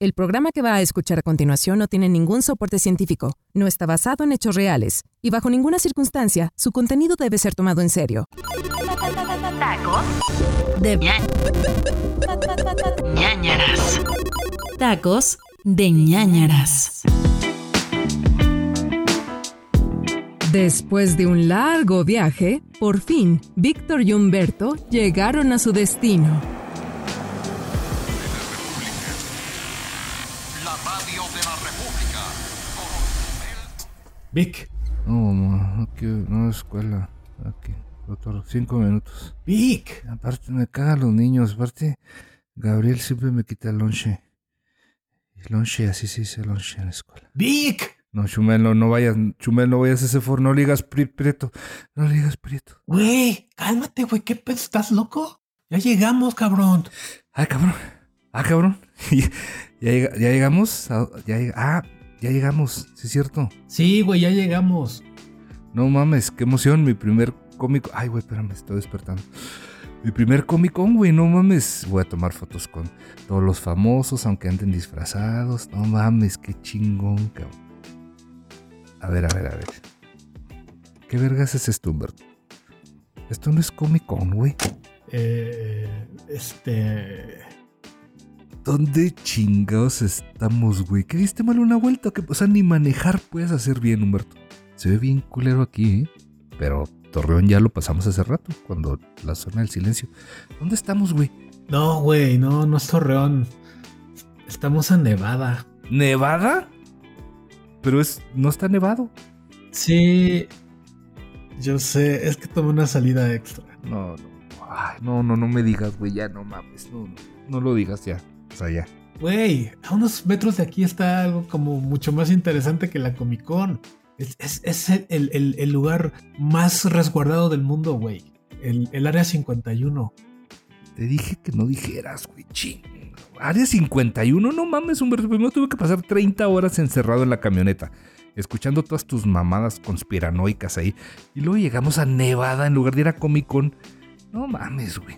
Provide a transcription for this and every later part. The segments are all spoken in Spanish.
El programa que va a escuchar a continuación no tiene ningún soporte científico, no está basado en hechos reales y bajo ninguna circunstancia su contenido debe ser tomado en serio. Tacos de ñañaras. Tacos de ñañaras. Después de un largo viaje, por fin, Víctor y Humberto llegaron a su destino. Vic, No, mamá, aquí, no escuela. Aquí, otros cinco minutos. Vic. Aparte, me cagan los niños. Aparte, Gabriel siempre me quita el lonche. El lonche, así se dice lonche en la escuela. Vic. No, Chumelo, no vayas, Chumelo, no vayas a ese forno. No le digas pri- prieto. No le digas prieto. Güey, cálmate, güey. ¿Qué pedo? ¿Estás loco? Ya llegamos, cabrón. Ay, cabrón. Ah, cabrón. ya, llega- ya llegamos. a- ya lleg- ah, ya llegamos. Sí, es cierto. Sí, güey, ya llegamos. No mames, qué emoción. Mi primer cómico. Ay, güey, espérame, estoy despertando. Mi primer Comic Con, güey, no mames. Voy a tomar fotos con todos los famosos, aunque anden disfrazados. No mames, qué chingón, cabrón. A ver, a ver, a ver. ¿Qué vergas es esto, Humberto? Esto no es Comic Con, güey. Eh, este. ¿Dónde chingados estamos, güey? ¿Qué diste mal una vuelta? ¿Qué? O sea, ni manejar puedes hacer bien, Humberto. Se ve bien culero aquí, ¿eh? Pero Torreón ya lo pasamos hace rato, cuando la zona del silencio. ¿Dónde estamos, güey? No, güey, no, no es Torreón. Estamos en Nevada. ¿Nevada? Pero es, no está nevado. Sí. Yo sé, es que tomé una salida extra. No, no. Ay, no, no, no me digas, güey, ya no mames. No, no, no lo digas ya. Sea, ya. Güey, a unos metros de aquí está algo como mucho más interesante que la Comic Con. Es, es- es el, el- el- el lugar más resguardado del mundo, güey. El, el área 51. Te dije que no dijeras, güey, ching. Área 51, no mames, Humberto. Primero tuve que pasar 30 horas encerrado en la camioneta, escuchando todas tus mamadas conspiranoicas ahí. Y luego llegamos a Nevada en lugar de ir a Comic Con. No mames, güey.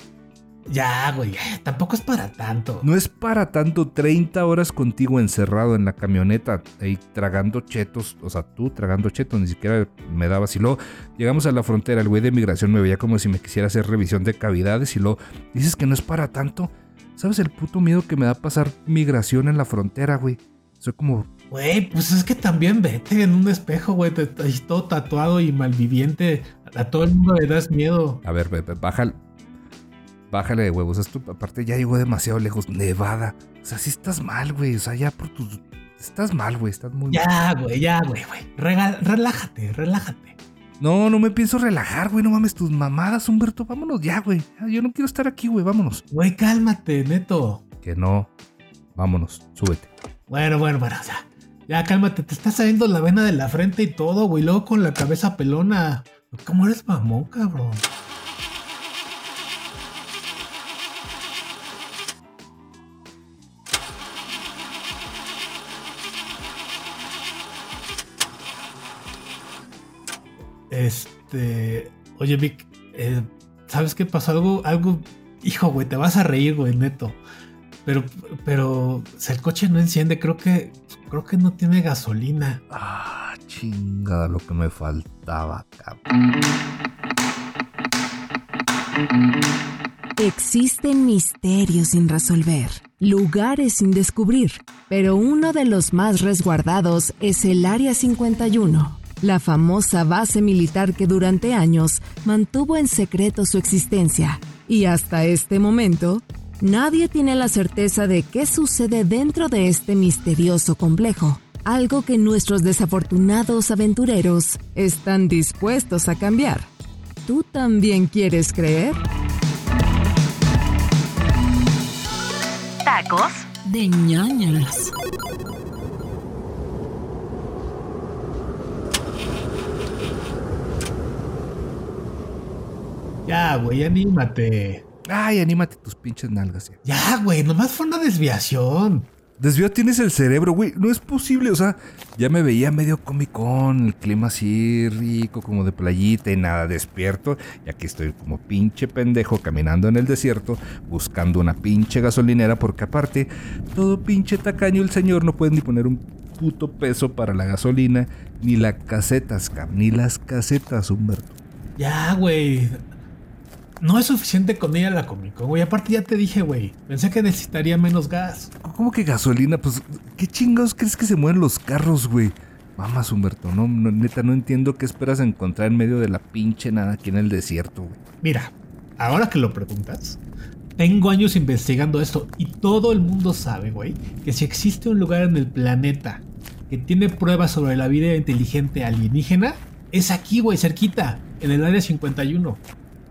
Ya, güey, tampoco es para tanto. No es para tanto 30 horas contigo encerrado en la camioneta, ahí tragando chetos. O sea, tú tragando chetos, ni siquiera me dabas. Y luego llegamos a la frontera, el güey de migración me veía como si me quisiera hacer revisión de cavidades. Y luego dices que no es para tanto. ¿Sabes el puto miedo que me da pasar migración en la frontera, güey? Soy como, Güey, pues es que también vete en un espejo, güey, todo tatuado y malviviente. A todo el mundo le das miedo. a ver, ve- ve, bájale. De huevos. Esto, aparte, ya llegó demasiado lejos. Nevada. O sea, sí estás mal, güey. O sea, ya por tus. Estás mal, güey. Estás muy Ya, güey, ya, güey, güey. Relájate, relájate. No, no me pienso relajar, güey. No mames tus mamadas, Humberto. Vámonos ya, güey. Ya, Yo no quiero estar aquí, güey. Vámonos. Güey, cálmate, neto. Que no. Vámonos. Súbete. Bueno, bueno, bueno, ya. Ya, cálmate, te está saliendo la vena de la frente y todo, güey. Luego con la cabeza pelona. ¿Cómo eres mamón, cabrón? Este. Oye, Vic, eh, ¿sabes qué pasó? Algo, algo. Hijo, güey, te vas a reír, güey, neto. Pero, pero, si el coche no enciende, creo que, creo que no tiene gasolina. Ah, chingada lo que me faltaba, cabrón. Existen misterios sin resolver, lugares sin descubrir, pero uno de los más resguardados es el Área 51, la famosa base militar que durante años mantuvo en secreto su existencia. Y hasta este momento, nadie tiene la certeza de qué sucede dentro de este misterioso complejo, algo que nuestros desafortunados aventureros están dispuestos a cambiar. ¿Tú también quieres creer? Tacos de ñañaras. Ya, güey, anímate. Ay, anímate tus pinches nalgas. ya. Ya, güey, nomás fue una desviación. desviado tienes el cerebro, güey. No es posible. O sea, ya me veía medio comicón, el clima así rico, como de playita y nada despierto. Y aquí estoy como pinche pendejo caminando en el desierto, buscando una pinche gasolinera, porque aparte, todo pinche tacaño el señor no puede ni poner un puto peso para la gasolina, ni las casetas, ni las casetas, Humberto. Ya, güey. No es suficiente con ella la Comic Con, güey. Aparte ya te dije, güey. Pensé que necesitaría menos gas. ¿Cómo que gasolina? Pues, ¿qué chingados crees que se mueven los carros, güey? Mamas, Humberto, no, no, neta, no entiendo qué esperas encontrar en medio de la pinche nada aquí en el desierto, güey. Mira, ahora que lo preguntas, tengo años investigando esto y todo el mundo sabe, güey, que si existe un lugar en el planeta que tiene pruebas sobre la vida inteligente alienígena, es aquí, güey, cerquita, en el área 51.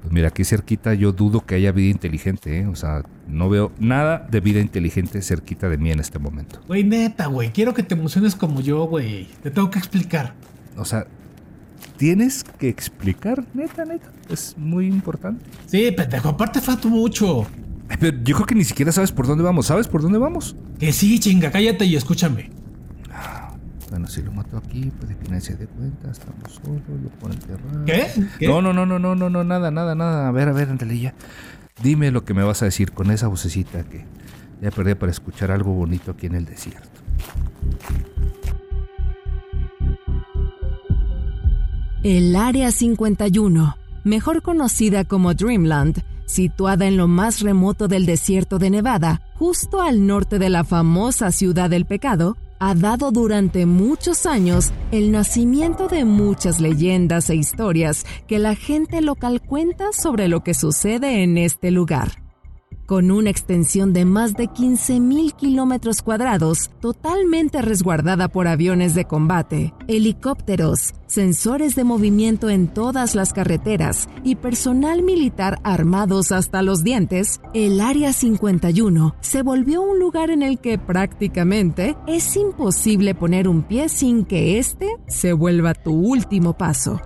Pues mira, aquí cerquita yo dudo que haya vida inteligente, ¿eh? O sea, no veo nada de vida inteligente cerquita de mí en este momento. Güey, neta, güey, quiero que te emociones como yo, güey. Te tengo que explicar. O sea, tienes que explicar, neta, neta. Es muy importante. Sí, pendejo, aparte falta mucho. Pero yo creo que ni siquiera sabes por dónde vamos. ¿Sabes por dónde vamos? Que sí, chinga, cállate y escúchame. Bueno, si lo mato aquí, puede que nadie se dé cuenta. Estamos solos, lo puedo enterrar. ¿Qué? ¿Qué? No, no, no, no, no, no, no, nada, nada, nada. A ver, a ver, ándale ya. Dime lo que me vas a decir con esa vocecita que ya perdí para escuchar algo bonito aquí en el desierto. El Área 51, mejor conocida como Dreamland, situada en lo más remoto del desierto de Nevada, justo al norte de la famosa ciudad del pecado, ha dado durante muchos años el nacimiento de muchas leyendas e historias que la gente local cuenta sobre lo que sucede en este lugar con una extensión de más de 15.000 kilómetros cuadrados, totalmente resguardada por aviones de combate, helicópteros, sensores de movimiento en todas las carreteras y personal militar armados hasta los dientes, el Área 51 se volvió un lugar en el que prácticamente es imposible poner un pie sin que este se vuelva tu último paso.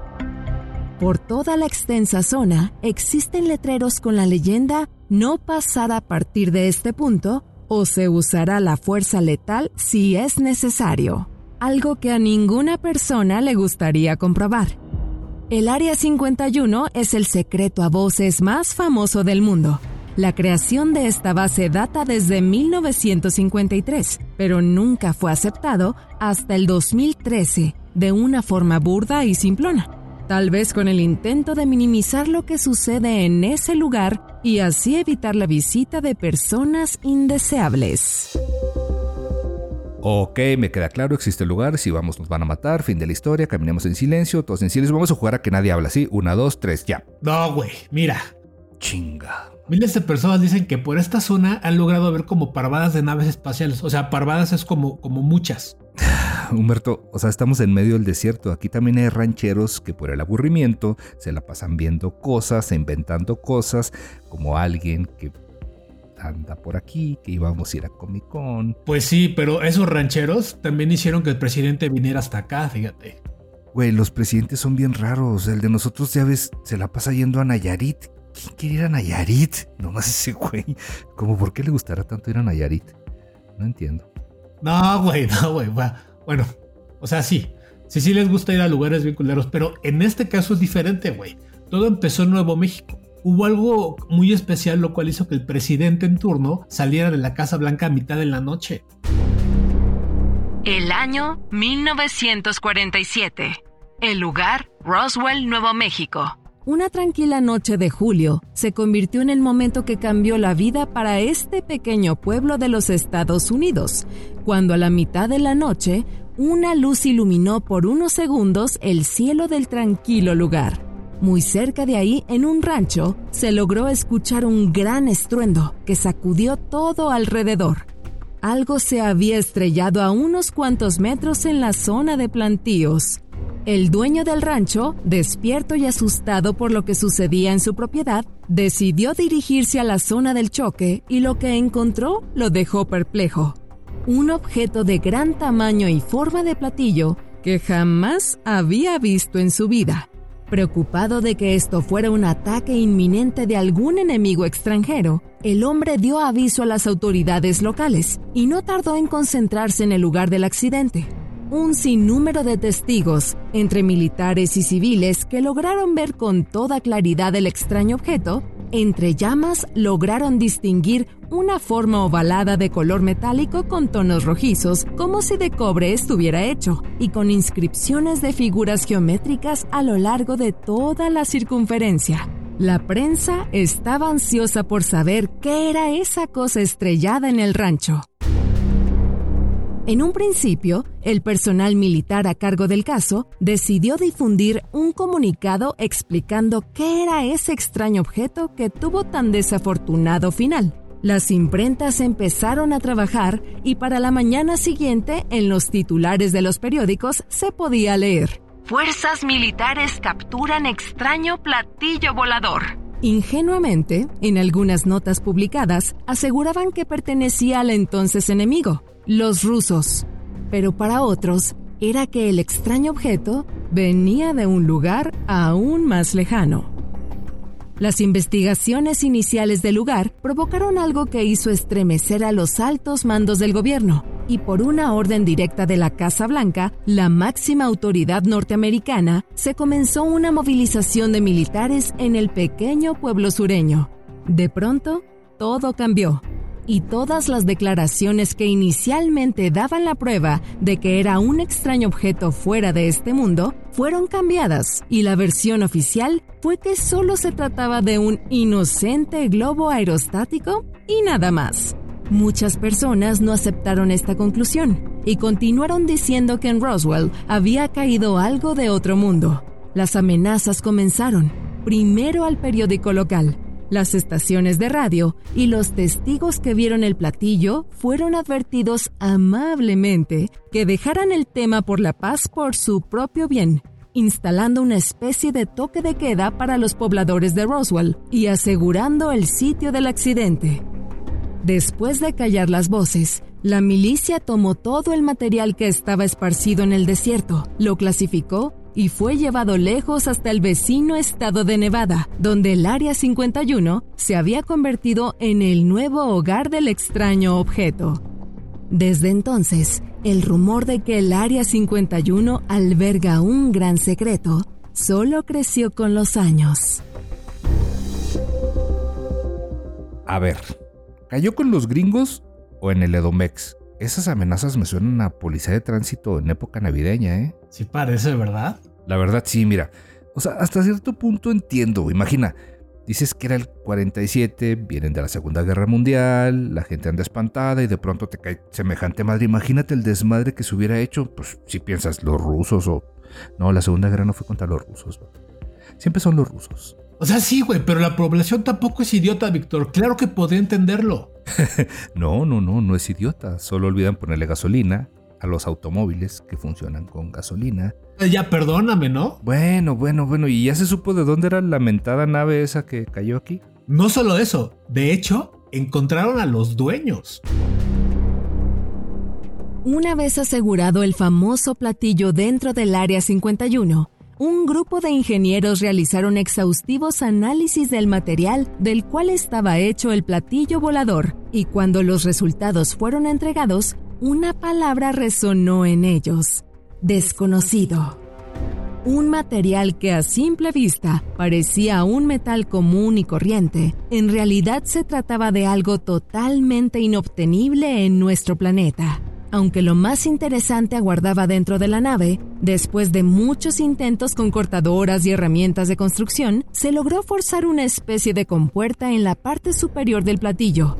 Por toda la extensa zona existen letreros con la leyenda no pasar a partir de este punto o se usará la fuerza letal si es necesario, algo que a ninguna persona le gustaría comprobar. El Área 51 es el secreto a voces más famoso del mundo. La creación de esta base data desde 1953, pero nunca fue aceptado hasta el 2013, de una forma burda y simplona tal vez con el intento de minimizar lo que sucede en ese lugar y así evitar la visita de personas indeseables. Ok, me queda claro, existe el lugar, si vamos nos van a matar, fin de la historia, caminemos en silencio, todos en silencio, vamos a jugar a que nadie habla, ¿sí? Una, dos, tres, ya. No, güey, mira. Chinga. Miles de personas dicen que por esta zona han logrado ver como parvadas de naves espaciales. O sea, parvadas es como, como muchas. Humberto, o sea, estamos en medio del desierto. Aquí también hay rancheros que por el aburrimiento se la pasan viendo cosas, e inventando cosas, como alguien que anda por aquí, que íbamos a ir a Comic Con. Pues sí, pero esos rancheros también hicieron que el presidente viniera hasta acá, fíjate. Güey, los presidentes son bien raros. El de nosotros, ya ves, se la pasa yendo a Nayarit. ¿Quién quiere ir a Nayarit? Nomás ese güey. ¿Cómo por qué le gustará tanto ir a Nayarit? No entiendo. No, güey, no, güey. Bueno, o sea, sí. Sí, sí les gusta ir a lugares bien culeros, pero en este caso es diferente, güey. Todo empezó en Nuevo México. Hubo algo muy especial, lo cual hizo que el presidente en turno saliera de la Casa Blanca a mitad de la noche. El año 1947. El lugar, Roswell, Nuevo México. Una tranquila noche de julio se convirtió en el momento que cambió la vida para este pequeño pueblo de los Estados Unidos, cuando a la mitad de la noche una luz iluminó por unos segundos el cielo del tranquilo lugar. Muy cerca de ahí, en un rancho, se logró escuchar un gran estruendo que sacudió todo alrededor. Algo se había estrellado a unos cuantos metros en la zona de plantíos. El dueño del rancho, despierto y asustado por lo que sucedía en su propiedad, decidió dirigirse a la zona del choque y lo que encontró lo dejó perplejo. Un objeto de gran tamaño y forma de platillo que jamás había visto en su vida. Preocupado de que esto fuera un ataque inminente de algún enemigo extranjero, el hombre dio aviso a las autoridades locales y no tardó en concentrarse en el lugar del accidente. Un sinnúmero de testigos, entre militares y civiles, que lograron ver con toda claridad el extraño objeto, entre llamas lograron distinguir una forma ovalada de color metálico con tonos rojizos, como si de cobre estuviera hecho, y con inscripciones de figuras geométricas a lo largo de toda la circunferencia. La prensa estaba ansiosa por saber qué era esa cosa estrellada en el rancho. En un principio, el personal militar a cargo del caso decidió difundir un comunicado explicando qué era ese extraño objeto que tuvo tan desafortunado final. Las imprentas empezaron a trabajar y para la mañana siguiente en los titulares de los periódicos se podía leer. Fuerzas militares capturan extraño platillo volador. Ingenuamente, en algunas notas publicadas, aseguraban que pertenecía al entonces enemigo, los rusos, pero para otros era que el extraño objeto venía de un lugar aún más lejano. Las investigaciones iniciales del lugar provocaron algo que hizo estremecer a los altos mandos del gobierno, y por una orden directa de la Casa Blanca, la máxima autoridad norteamericana, se comenzó una movilización de militares en el pequeño pueblo sureño. De pronto, todo cambió y todas las declaraciones que inicialmente daban la prueba de que era un extraño objeto fuera de este mundo fueron cambiadas y la versión oficial fue que solo se trataba de un inocente globo aerostático y nada más. Muchas personas no aceptaron esta conclusión y continuaron diciendo que en Roswell había caído algo de otro mundo. Las amenazas comenzaron, primero al periódico local, las estaciones de radio y los testigos que vieron el platillo fueron advertidos amablemente que dejaran el tema por la paz por su propio bien, instalando una especie de toque de queda para los pobladores de Roswell y asegurando el sitio del accidente. Después de callar las voces, la milicia tomó todo el material que estaba esparcido en el desierto, lo clasificó y fue llevado lejos hasta el vecino estado de Nevada, donde el Área 51 se había convertido en el nuevo hogar del extraño objeto. Desde entonces, el rumor de que el Área 51 alberga un gran secreto solo creció con los años. A ver, ¿cayó con los gringos o en el Edomex? Esas amenazas me suenan a policía de tránsito en época navideña, ¿eh? Sí parece, ¿verdad? La verdad, sí, mira. O sea, hasta cierto punto entiendo. Imagina, dices que era el 47, vienen de la Segunda Guerra Mundial, la gente anda espantada y de pronto te cae semejante madre. Imagínate el desmadre que se hubiera hecho, pues si piensas los rusos o... No, la Segunda Guerra no fue contra los rusos. Siempre son los rusos. O sea, sí, güey, pero la población tampoco es idiota, Víctor. Claro que podría entenderlo. no, no, no, no es idiota. Solo olvidan ponerle gasolina a los automóviles que funcionan con gasolina. Eh, ya perdóname, ¿no? Bueno, bueno, bueno. ¿Y ya se supo de dónde era la lamentada nave esa que cayó aquí? No solo eso. De hecho, encontraron a los dueños. Una vez asegurado el famoso platillo dentro del Área 51, un grupo de ingenieros realizaron exhaustivos análisis del material del cual estaba hecho el platillo volador, y cuando los resultados fueron entregados, una palabra resonó en ellos, desconocido. Un material que a simple vista parecía un metal común y corriente, en realidad se trataba de algo totalmente inobtenible en nuestro planeta. Aunque lo más interesante aguardaba dentro de la nave, después de muchos intentos con cortadoras y herramientas de construcción, se logró forzar una especie de compuerta en la parte superior del platillo.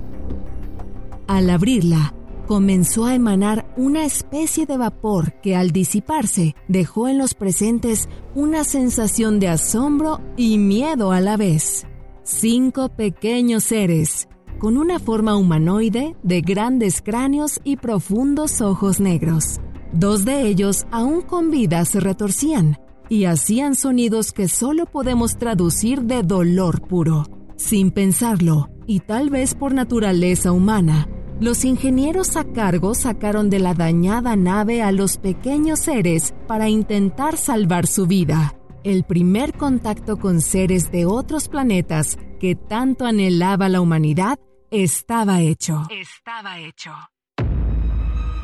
Al abrirla, comenzó a emanar una especie de vapor que al disiparse dejó en los presentes una sensación de asombro y miedo a la vez. Cinco pequeños seres, con una forma humanoide de grandes cráneos y profundos ojos negros. Dos de ellos aún con vida se retorcían y hacían sonidos que solo podemos traducir de dolor puro. Sin pensarlo, y tal vez por naturaleza humana, los ingenieros a cargo sacaron de la dañada nave a los pequeños seres para intentar salvar su vida. El primer contacto con seres de otros planetas que tanto anhelaba la humanidad estaba hecho. Estaba hecho.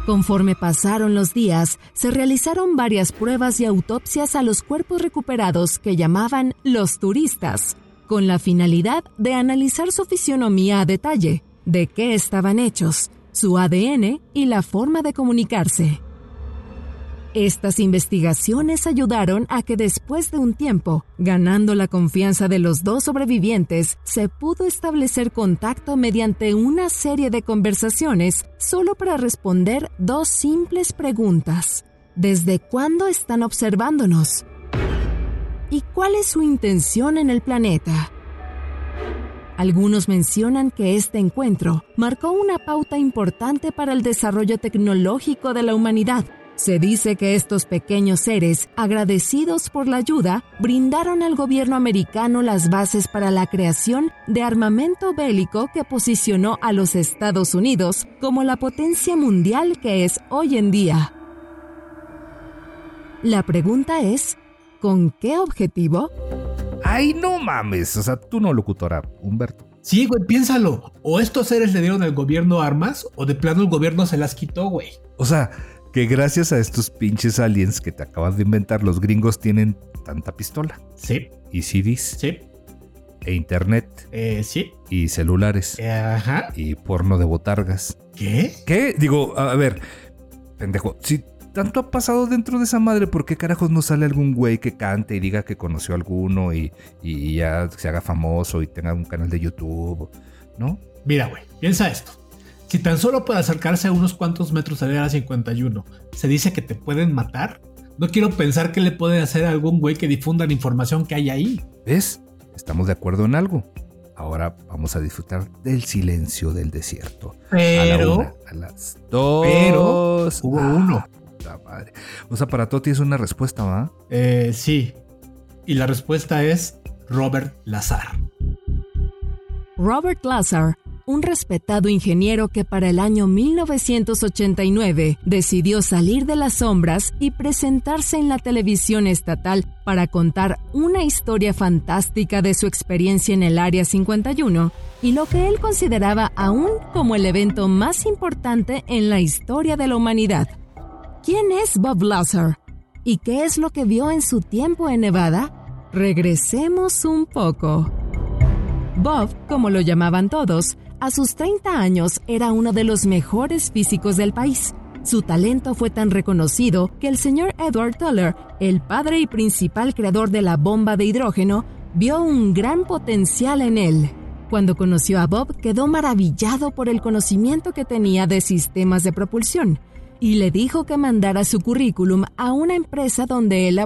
Conforme pasaron los días, se realizaron varias pruebas y autopsias a los cuerpos recuperados que llamaban los turistas, con la finalidad de analizar su fisionomía a detalle, de qué estaban hechos, su ADN y la forma de comunicarse. Estas investigaciones ayudaron a que después de un tiempo, ganando la confianza de los dos sobrevivientes, se pudo establecer contacto mediante una serie de conversaciones solo para responder dos simples preguntas. ¿Desde cuándo están observándonos? ¿Y cuál es su intención en el planeta? Algunos mencionan que este encuentro marcó una pauta importante para el desarrollo tecnológico de la humanidad. Se dice que estos pequeños seres, agradecidos por la ayuda, brindaron al gobierno americano las bases para la creación de armamento bélico que posicionó a los Estados Unidos como la potencia mundial que es hoy en día. La pregunta es, ¿con qué objetivo? Ay, no mames. O sea, tú no, locutora, Humberto. Sí, güey, piénsalo. O estos seres le dieron al gobierno armas, o de plano el gobierno se las quitó, güey. O sea, que gracias a estos pinches aliens que te acabas de inventar, los gringos tienen tanta pistola. Sí, Y CDs. sí, E internet. eh, sí. Y celulares. Eh, Ajá. Y porno de botargas. ¿Qué? ¿Qué? Digo, a ver, pendejo, si tanto ha pasado dentro de esa madre, ¿por qué carajos no sale algún güey que cante y diga que conoció a alguno y, y ya se haga famoso y tenga un canal de YouTube? ¿No? Mira, güey, piensa esto. Si tan solo por acercarse a unos cuantos metros de la 51 se dice que te pueden matar, no quiero pensar que le puede hacer a algún güey que difunda la información que hay ahí. ¿Ves? Estamos de acuerdo en algo. Ahora vamos a disfrutar del silencio del desierto. a la Pero una, a las dos. pero hubo Ah, uno. puta madre. O sea, para Toti es una respuesta, ¿va? Eh, sí. Y la respuesta es Robert Lazar. Robert Lazar, un respetado ingeniero que para el año 1989 decidió salir de las sombras y presentarse en la televisión estatal para contar una historia fantástica de su experiencia en el Área 51 y lo que él consideraba aún como el evento más importante en la historia de la humanidad. ¿Quién es Bob Lazar? ¿Y qué es lo que vio en su tiempo en Nevada? Regresemos un poco. Bob, como lo llamaban todos, a sus 30 años era uno de los mejores físicos del país. Su talento fue tan reconocido que el señor Edward Teller, el padre y principal creador de la bomba de hidrógeno, vio un gran potencial en él. Cuando conoció a Bob, quedó maravillado por el conocimiento que tenía de sistemas de propulsión y le dijo que mandara su currículum a una empresa donde él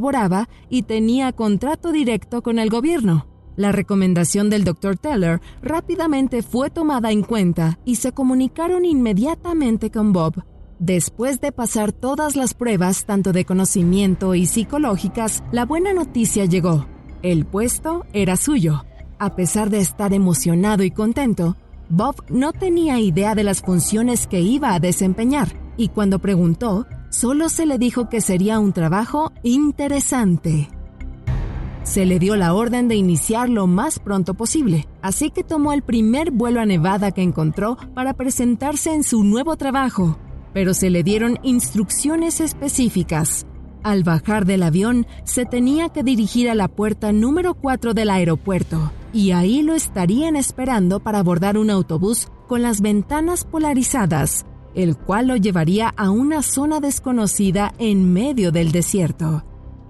y tenía contrato directo con el gobierno. La recomendación del Dr. Teller rápidamente fue tomada en cuenta y se comunicaron inmediatamente con Bob. Después de pasar todas las pruebas, tanto de conocimiento y psicológicas, la buena noticia llegó. El puesto era suyo. A pesar de estar emocionado y contento, Bob no tenía idea de las funciones que iba a desempeñar, y cuando preguntó, solo se le dijo que sería un trabajo interesante. Se le dio la orden de iniciar lo más pronto posible, así que tomó el primer vuelo a Nevada que encontró para presentarse en su nuevo trabajo, pero se le dieron instrucciones específicas. Al bajar del avión, se tenía que dirigir a la puerta número 4 del aeropuerto, y ahí lo estarían esperando para abordar un autobús con las ventanas polarizadas, el cual lo llevaría a una zona desconocida en medio del desierto.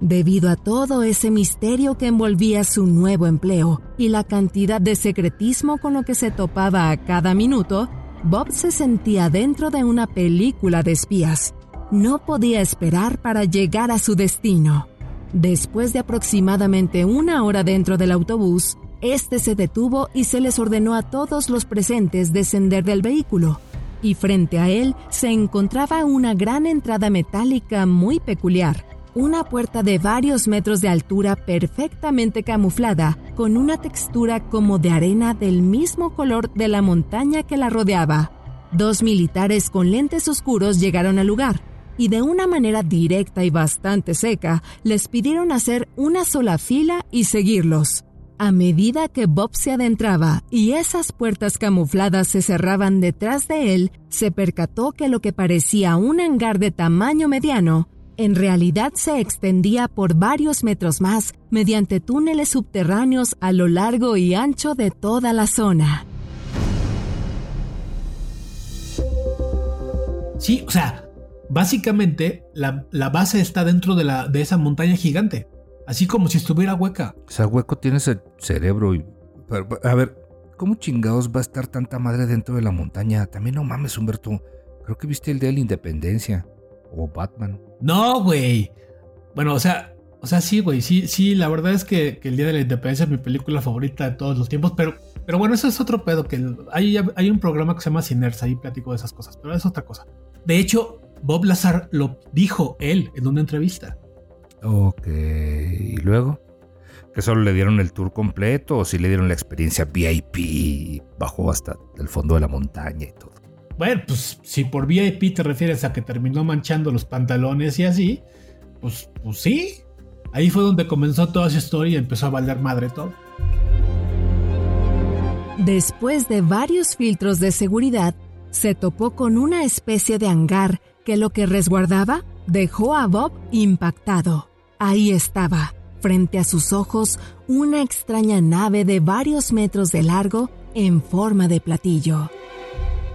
Debido a todo ese misterio que envolvía su nuevo empleo y la cantidad de secretismo con lo que se topaba a cada minuto, Bob se sentía dentro de una película de espías. No podía esperar para llegar a su destino. Después de aproximadamente una hora dentro del autobús, este se detuvo y se les ordenó a todos los presentes descender del vehículo. Y frente a él se encontraba una gran entrada metálica muy peculiar una puerta de varios metros de altura perfectamente camuflada, con una textura como de arena del mismo color de la montaña que la rodeaba. Dos militares con lentes oscuros llegaron al lugar, y de una manera directa y bastante seca les pidieron hacer una sola fila y seguirlos. A medida que Bob se adentraba y esas puertas camufladas se cerraban detrás de él, se percató que lo que parecía un hangar de tamaño mediano en realidad se extendía por varios metros más mediante túneles subterráneos a lo largo y ancho de toda la zona. Sí, o sea, básicamente la, la base está dentro de, la, de esa montaña gigante. Así como si estuviera hueca. O sea, hueco tienes el cerebro y... A ver, ¿cómo chingados va a estar tanta madre dentro de la montaña? También no mames, Humberto. Creo que viste el día de la independencia. O Batman. No, güey. Bueno, o sea, o sea, sí, güey. Sí, sí, la verdad es que, el Día de la Independencia es mi película favorita de todos los tiempos. Pero, pero bueno, eso es otro pedo. Que hay, hay un programa que se llama Sinerza. Ahí platico de esas cosas. Pero es otra cosa. De hecho, Bob Lazar lo dijo él en una entrevista. Ok, ¿y luego? ¿Que solo le dieron el tour completo o si le dieron la experiencia VIP bajó hasta el fondo de la montaña y todo? Bueno, pues si por VIP te refieres a que terminó manchando los pantalones y así, pues, pues sí. Ahí fue donde comenzó toda esa historia y empezó a valer madre todo. Después de varios filtros de seguridad, se topó con una especie de hangar que lo que resguardaba dejó a Bob impactado. Ahí estaba, frente a sus ojos, una extraña nave de varios metros de largo en forma de platillo.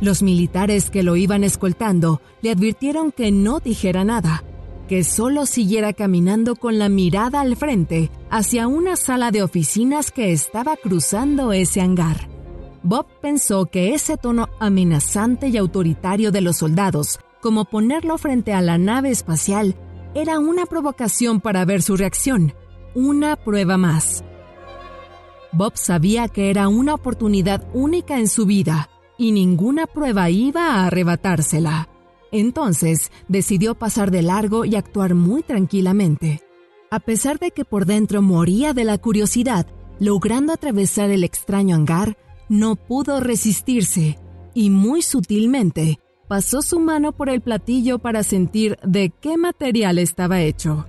Los militares que lo iban escoltando le advirtieron que no dijera nada, que solo siguiera caminando con la mirada al frente hacia una sala de oficinas que estaba cruzando ese hangar. Bob pensó que ese tono amenazante y autoritario de los soldados, como ponerlo frente a la nave espacial, era una provocación para ver su reacción, una prueba más. Bob sabía que era una oportunidad única en su vida y ninguna prueba iba a arrebatársela. Entonces decidió pasar de largo y actuar muy tranquilamente. A pesar de que por dentro moría de la curiosidad, logrando atravesar el extraño hangar, no pudo resistirse y muy sutilmente pasó su mano por el platillo para sentir de qué material estaba hecho.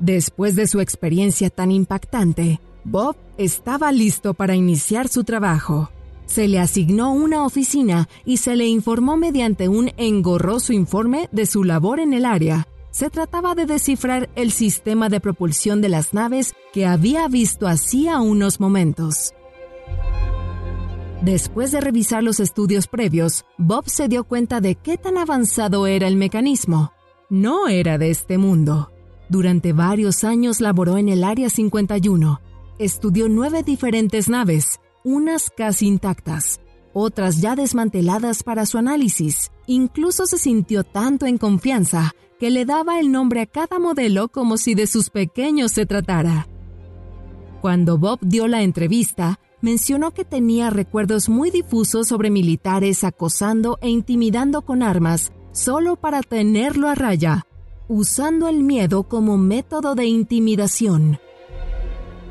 Después de su experiencia tan impactante, Bob estaba listo para iniciar su trabajo. Se le asignó una oficina y se le informó mediante un engorroso informe de su labor en el área. Se trataba de descifrar el sistema de propulsión de las naves que había visto hacía unos momentos. Después de revisar los estudios previos, Bob se dio cuenta de qué tan avanzado era el mecanismo. No era de este mundo. Durante varios años laboró en el Área 51. Estudió nueve diferentes naves, unas casi intactas, otras ya desmanteladas para su análisis. Incluso se sintió tanto en confianza que le daba el nombre a cada modelo como si de sus pequeños se tratara. Cuando Bob dio la entrevista, mencionó que tenía recuerdos muy difusos sobre militares acosando e intimidando con armas solo para tenerlo a raya, usando el miedo como método de intimidación.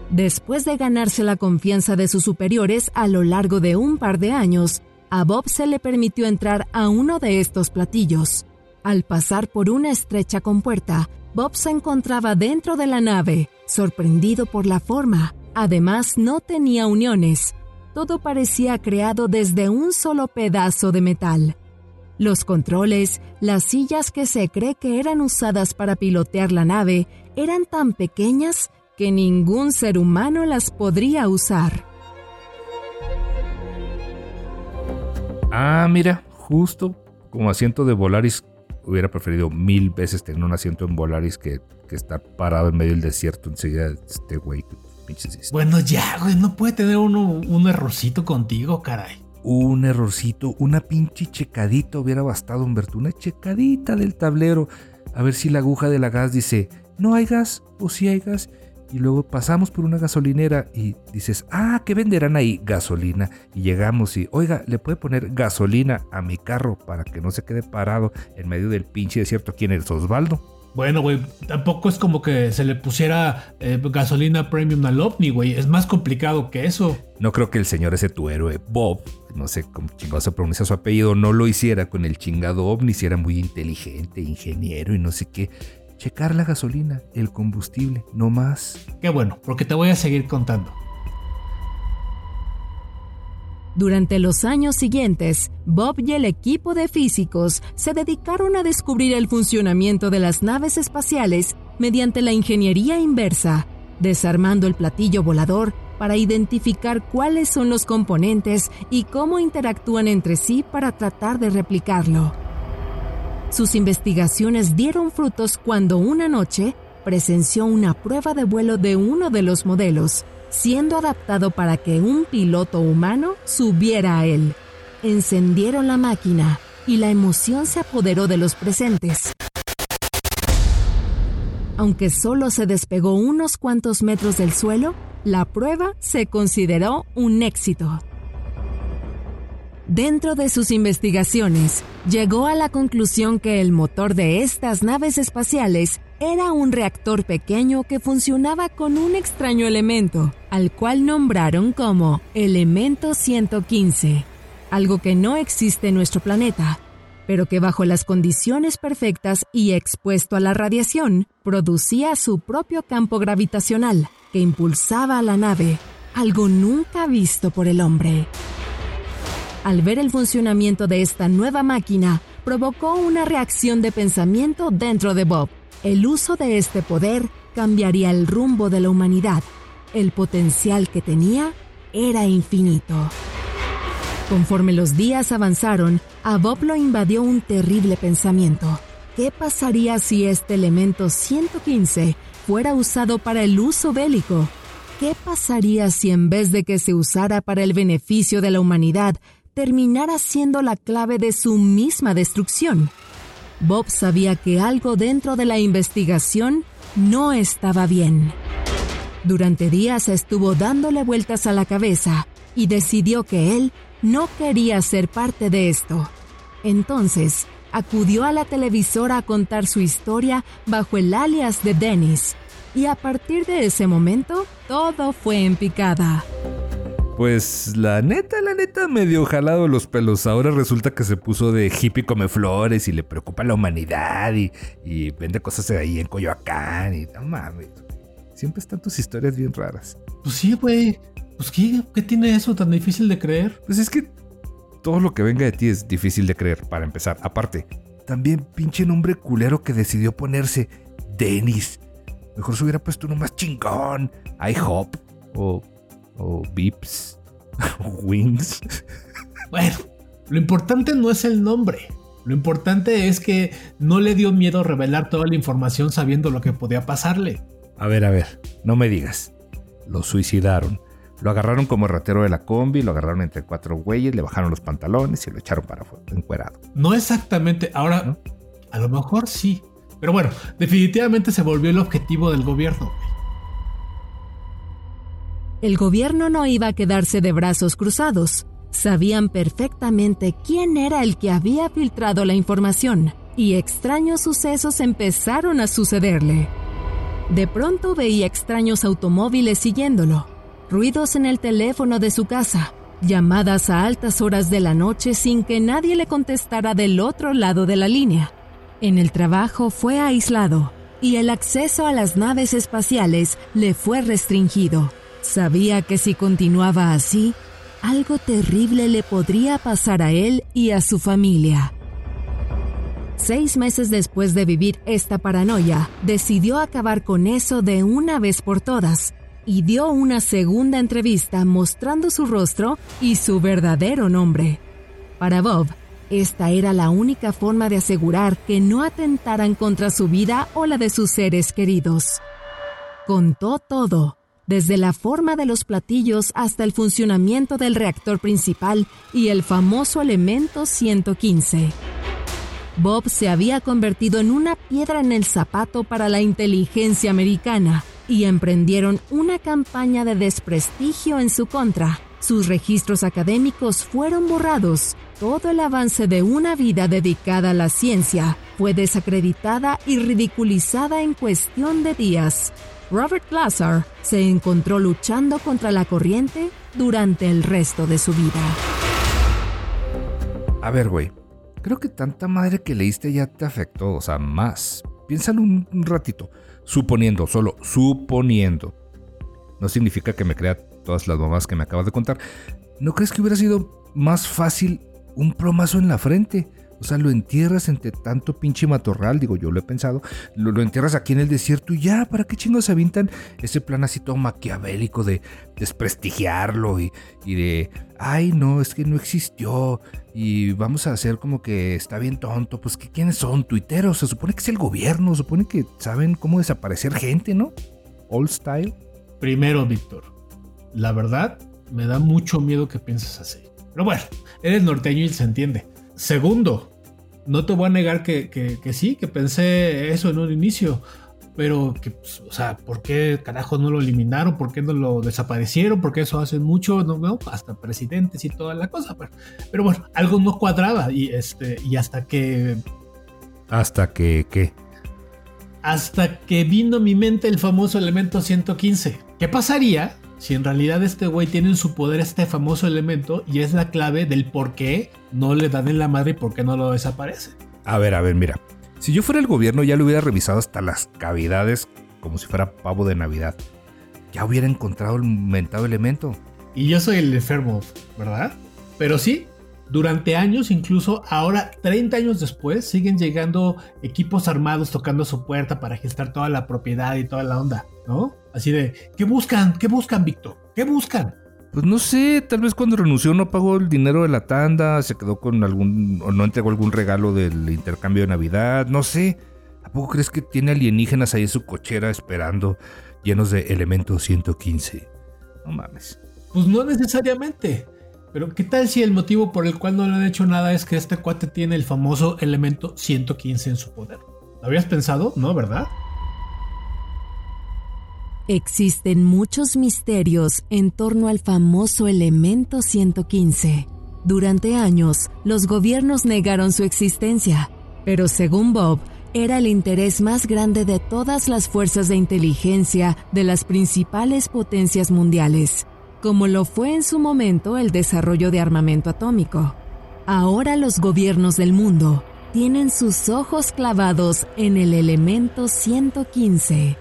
Después de ganarse la confianza de sus superiores a lo largo de un par de años, a Bob se le permitió entrar a uno de estos platillos. Al pasar por una estrecha compuerta, Bob se encontraba dentro de la nave, sorprendido por la forma, Además, no tenía uniones. Todo parecía creado desde un solo pedazo de metal. Los controles, las sillas que se cree que eran usadas para pilotear la nave, eran tan pequeñas que ningún ser humano las podría usar. Ah, mira, justo como asiento de Volaris, hubiera preferido mil veces tener un asiento en Volaris que, que estar parado en medio del desierto enseguida de este güey bueno, ya, güey, no puede tener uno un errorcito contigo, caray. Un errorcito, una pinche checadita hubiera bastado, Humberto, una checadita del tablero. A ver si la aguja de la gas dice, no hay gas o si sí hay gas. Y luego pasamos por una gasolinera y dices, ah, ¿qué venderán ahí? Gasolina. Y llegamos y, oiga, ¿le puede poner gasolina a mi carro para que no se quede parado en medio del pinche desierto aquí en el Osvaldo? Bueno, güey, tampoco es como que se le pusiera eh, gasolina premium al ovni, güey. Es más complicado que eso. No creo que el señor ese tu héroe, Bob, no sé cómo chingado se pronuncia su apellido, no lo hiciera con el chingado ovni, si era muy inteligente, ingeniero y no sé qué. Checar la gasolina, el combustible, no más. Qué bueno, porque te voy a seguir contando. Durante los años siguientes, Bob y el equipo de físicos se dedicaron a descubrir el funcionamiento de las naves espaciales mediante la ingeniería inversa, desarmando el platillo volador para identificar cuáles son los componentes y cómo interactúan entre sí para tratar de replicarlo. Sus investigaciones dieron frutos cuando una noche presenció una prueba de vuelo de uno de los modelos, siendo adaptado para que un piloto humano subiera a él. Encendieron la máquina y la emoción se apoderó de los presentes. Aunque solo se despegó unos cuantos metros del suelo, la prueba se consideró un éxito. Dentro de sus investigaciones, llegó a la conclusión que el motor de estas naves espaciales era un reactor pequeño que funcionaba con un extraño elemento, al cual nombraron como elemento 115, algo que no existe en nuestro planeta, pero que bajo las condiciones perfectas y expuesto a la radiación, producía su propio campo gravitacional, que impulsaba a la nave, algo nunca visto por el hombre. Al ver el funcionamiento de esta nueva máquina, provocó una reacción de pensamiento dentro de Bob, el uso de este poder cambiaría el rumbo de la humanidad. El potencial que tenía era infinito. Conforme los días avanzaron, a Bob lo invadió un terrible pensamiento. ¿Qué pasaría si este elemento 115 fuera usado para el uso bélico? ¿Qué pasaría si en vez de que se usara para el beneficio de la humanidad, terminara siendo la clave de su misma destrucción? Bob sabía que algo dentro de la investigación no estaba bien. Durante días estuvo dándole vueltas a la cabeza y decidió que él no quería ser parte de esto. Entonces, acudió a la televisora a contar su historia bajo el alias de Dennis, y a partir de ese momento, todo fue en picada. Pues la neta, la neta, medio jalado los pelos. Ahora resulta que se puso de hippie come flores y le preocupa la humanidad y, vende cosas ahí en Coyoacán y no mames. Siempre están tus historias bien raras. Pues sí, güey. Pues ¿qué, ¿qué tiene eso tan difícil de creer? Pues es que todo lo que venga de ti es difícil de creer, para empezar. Aparte, también pinche nombre culero que decidió ponerse Dennis. Mejor se hubiera puesto uno más chingón. IHOP o o Vips o Wings. Bueno, lo importante no es el nombre. Lo importante es que no le dio miedo revelar toda la información sabiendo lo que podía pasarle. A ver, a ver, no me digas. Lo suicidaron. Lo agarraron como ratero de la combi, lo agarraron entre cuatro güeyes, le bajaron los pantalones y lo echaron para afuera, encuerado. No exactamente. Ahora, a lo mejor sí. Pero bueno, definitivamente se volvió el objetivo del gobierno. El gobierno no iba a quedarse de brazos cruzados. Sabían perfectamente quién era el que había filtrado la información, y extraños sucesos empezaron a sucederle. De pronto veía extraños automóviles siguiéndolo, ruidos en el teléfono de su casa, llamadas a altas horas de la noche sin que nadie le contestara del otro lado de la línea. En el trabajo fue aislado y el acceso a las naves espaciales le fue restringido. Sabía que si continuaba así, algo terrible le podría pasar a él y a su familia. Seis meses después de vivir esta paranoia, decidió acabar con eso de una vez por todas y dio una segunda entrevista mostrando su rostro y su verdadero nombre. Para Bob, esta era la única forma de asegurar que no atentaran contra su vida o la de sus seres queridos. Contó todo desde la forma de los platillos hasta el funcionamiento del reactor principal y el famoso elemento 115. Bob se había convertido en una piedra en el zapato para la inteligencia americana y emprendieron una campaña de desprestigio en su contra, Sus registros académicos fueron borrados. Todo el avance de una vida dedicada a la ciencia fue desacreditada y ridiculizada en cuestión de días. Robert Lazar se encontró luchando contra la corriente durante el resto de su vida. A ver, güey. Creo que tanta madre que leíste ya te afectó, o sea, más. Piénsalo un, ratito. Suponiendo, solo suponiendo. No significa que me crea todas las mamás que me acabas de contar. ¿No crees que hubiera sido más fácil un plomazo en la frente? O sea, lo entierras entre tanto pinche matorral, digo, yo lo he pensado, lo, entierras aquí en el desierto y ya, ¿para qué chingos se avientan ese plan así todo maquiavélico de desprestigiarlo y, y de, ay, no, es que no existió y vamos a hacer como que está bien tonto? Pues, que ¿quiénes son? Tuiteros, se supone que es el gobierno, se supone que saben cómo desaparecer gente, ¿no? Old style. Primero, Víctor, la verdad, me da mucho miedo que pienses así. Pero bueno, eres norteño y se entiende. Segundo, no te voy a negar que, que- que sí, que pensé eso en un inicio. Pero que, pues, o sea, ¿por qué carajo no lo eliminaron? ¿Por qué no lo desaparecieron? Porque eso hacen mucho, no, no, hasta presidentes y toda la cosa. Pero, pero bueno, algo no cuadraba y este y hasta que Hasta que, ¿qué? hasta que vino a mi mente el famoso elemento 115. ¿Qué pasaría si en realidad este güey tiene en su poder este famoso elemento y es la clave del por qué no le dan en la madre y por qué no lo desaparece? A ver, a ver, mira. Si yo fuera el gobierno ya lo hubiera revisado hasta las cavidades como si fuera pavo de Navidad. Ya hubiera encontrado el mentado elemento. Y yo soy el enfermo, ¿verdad? Pero sí, durante años, incluso ahora 30 años después, siguen llegando equipos armados tocando su puerta para gestar toda la propiedad y toda la onda, ¿no? Así de, ¿qué buscan? ¿Qué buscan, Víctor? ¿Qué buscan? Pues no sé, tal vez cuando renunció no pagó el dinero de la tanda, se quedó con algún o no entregó algún regalo del intercambio de Navidad, no sé. ¿A poco crees que tiene alienígenas ahí en su cochera esperando, llenos de elemento 115? No mames. Pues no necesariamente. Pero ¿qué tal si el motivo por el cual no le han hecho nada es que este cuate tiene el famoso elemento 115 en su poder? ¿Lo habías pensado? No, ¿verdad? Existen muchos misterios en torno al famoso elemento 115. Durante años, los gobiernos negaron su existencia, pero según Bob, era el interés más grande de todas las fuerzas de inteligencia de las principales potencias mundiales, como lo fue en su momento el desarrollo de armamento atómico. Ahora los gobiernos del mundo tienen sus ojos clavados en el elemento 115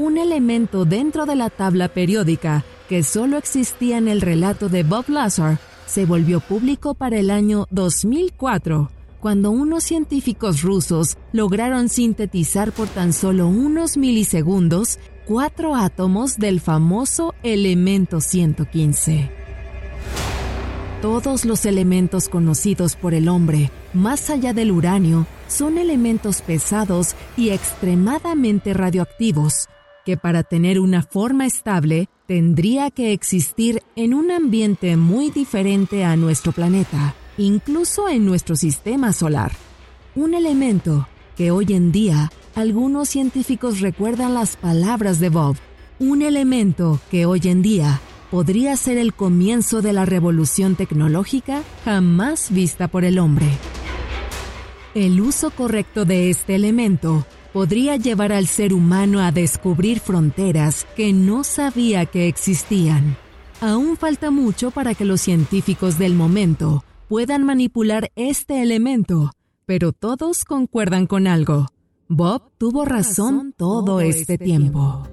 un elemento dentro de la tabla periódica que solo existía en el relato de Bob Lazar, se volvió público para el año 2004, cuando unos científicos rusos lograron sintetizar por tan solo unos milisegundos cuatro átomos del famoso elemento 115. Todos los elementos conocidos por el hombre, más allá del uranio, son elementos pesados y extremadamente radioactivos, que para tener una forma estable tendría que existir en un ambiente muy diferente a nuestro planeta, incluso en nuestro sistema solar. Un elemento que hoy en día algunos científicos recuerdan las palabras de Bob. Un elemento que hoy en día podría ser el comienzo de la revolución tecnológica jamás vista por el hombre. El uso correcto de este elemento podría llevar al ser humano a descubrir fronteras que no sabía que existían. Aún falta mucho para que los científicos del momento puedan manipular este elemento, pero todos concuerdan con algo. Bob tuvo razón todo este tiempo.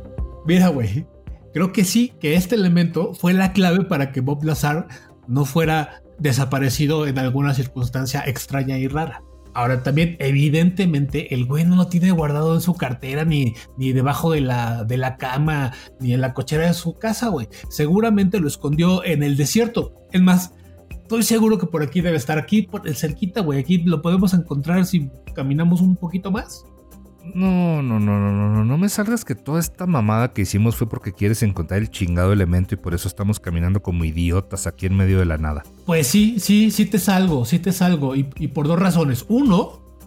Mira, güey, creo que sí, que este elemento fue la clave para que Bob Lazar no fuera desaparecido en alguna circunstancia extraña y rara. Ahora también, evidentemente, el güey no lo tiene guardado en su cartera, ni, ni debajo de la, de la cama, ni en la cochera de su casa, güey. Seguramente lo escondió en el desierto. Es más, estoy seguro que por aquí debe estar, aquí por el cerquita, güey. Aquí lo podemos encontrar si caminamos un poquito más. No, no, no, no, no, no, no me salgas que toda esta mamada que hicimos fue porque quieres encontrar el chingado elemento y por eso estamos caminando como idiotas aquí en medio de la nada. Pues sí, sí, sí te salgo, sí te salgo. Y, y por dos razones. Uno,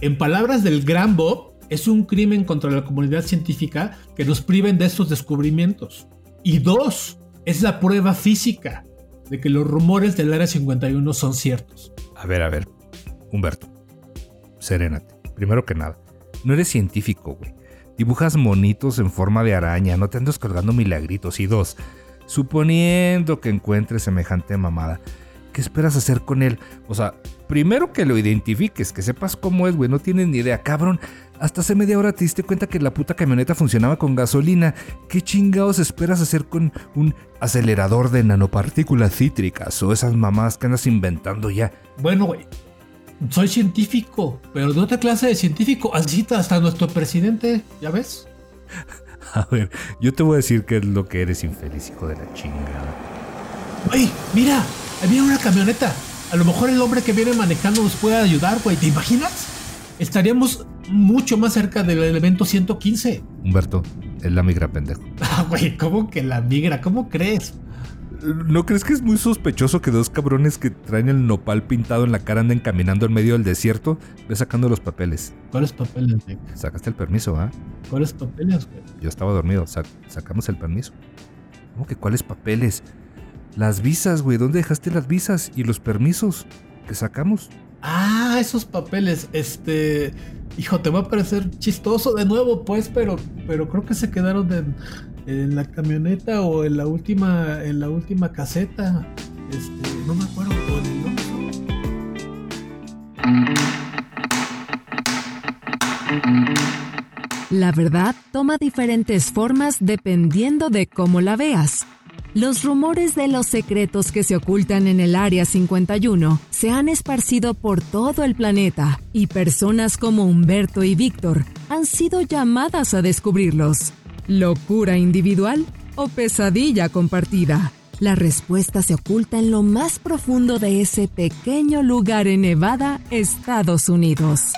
en palabras del gran Bob, es un crimen contra la comunidad científica que nos priven de estos descubrimientos. Y dos, es la prueba física de que los rumores del Área 51 son ciertos. A ver, a ver, Humberto, serénate. Primero que nada, no eres científico, güey. Dibujas monitos en forma de araña, no te andas colgando milagritos. Y dos, suponiendo que encuentres semejante mamada, ¿qué esperas hacer con él? O sea, primero que lo identifiques, que sepas cómo es, güey, no tienes ni idea, cabrón. Hasta hace media hora te diste cuenta que la puta camioneta funcionaba con gasolina. ¿Qué chingados esperas hacer con un acelerador de nanopartículas cítricas o esas mamadas que andas inventando ya? Bueno, güey, soy científico, pero de otra clase de científico. Así hasta nuestro presidente, ¿ya ves? A ver, yo te voy a decir qué es lo que eres infeliz, hijo de la chingada. ¡Ay, mira! Ahí viene una camioneta. A lo mejor el hombre que viene manejando nos puede ayudar, güey. ¿Te imaginas? Estaríamos mucho más cerca del evento 115. Humberto, es la migra, pendejo. Ah, güey, ¿cómo que la migra? ¿Cómo crees? ¿No crees que es muy sospechoso que dos cabrones que traen el nopal pintado en la cara anden caminando en medio del desierto? Ve sacando los papeles. ¿Cuáles papeles, güey? Sacaste el permiso, ¿ah? ¿Cuáles papeles, güey? Yo estaba dormido, Sa- sacamos el permiso. ¿Cómo que cuáles papeles? Las visas, güey. ¿Dónde dejaste las visas y los permisos que sacamos? Ah, esos papeles, este... Hijo, te va a parecer chistoso de nuevo, pues, pero, pero creo que se quedaron en, en la camioneta o en la última, en la última caseta. Este, no me acuerdo. en el Oxxo. La verdad toma diferentes formas dependiendo de cómo la veas. Los rumores de los secretos que se ocultan en el Área 51 se han esparcido por todo el planeta y personas como Humberto y Víctor han sido llamadas a descubrirlos. ¿Locura individual o pesadilla compartida? La respuesta se oculta en lo más profundo de ese pequeño lugar en Nevada, Estados Unidos.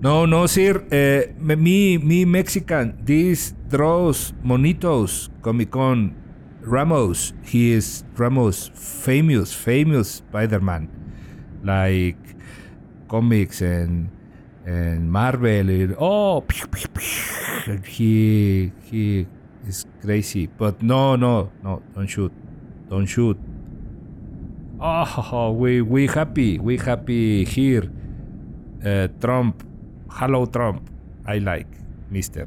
No, no, sir. Eh, me, me Mexican. This draws monitos Comic Con. Ramos. He is Ramos. Famous, famous Spider-Man. Like comics and and Marvel. and- oh, pew, pew, pew. he he is crazy. But no, no, no. Don't shoot. Don't shoot. Oh, we we happy. We happy here. Uh, Trump. Hello, Trump. I like, mister.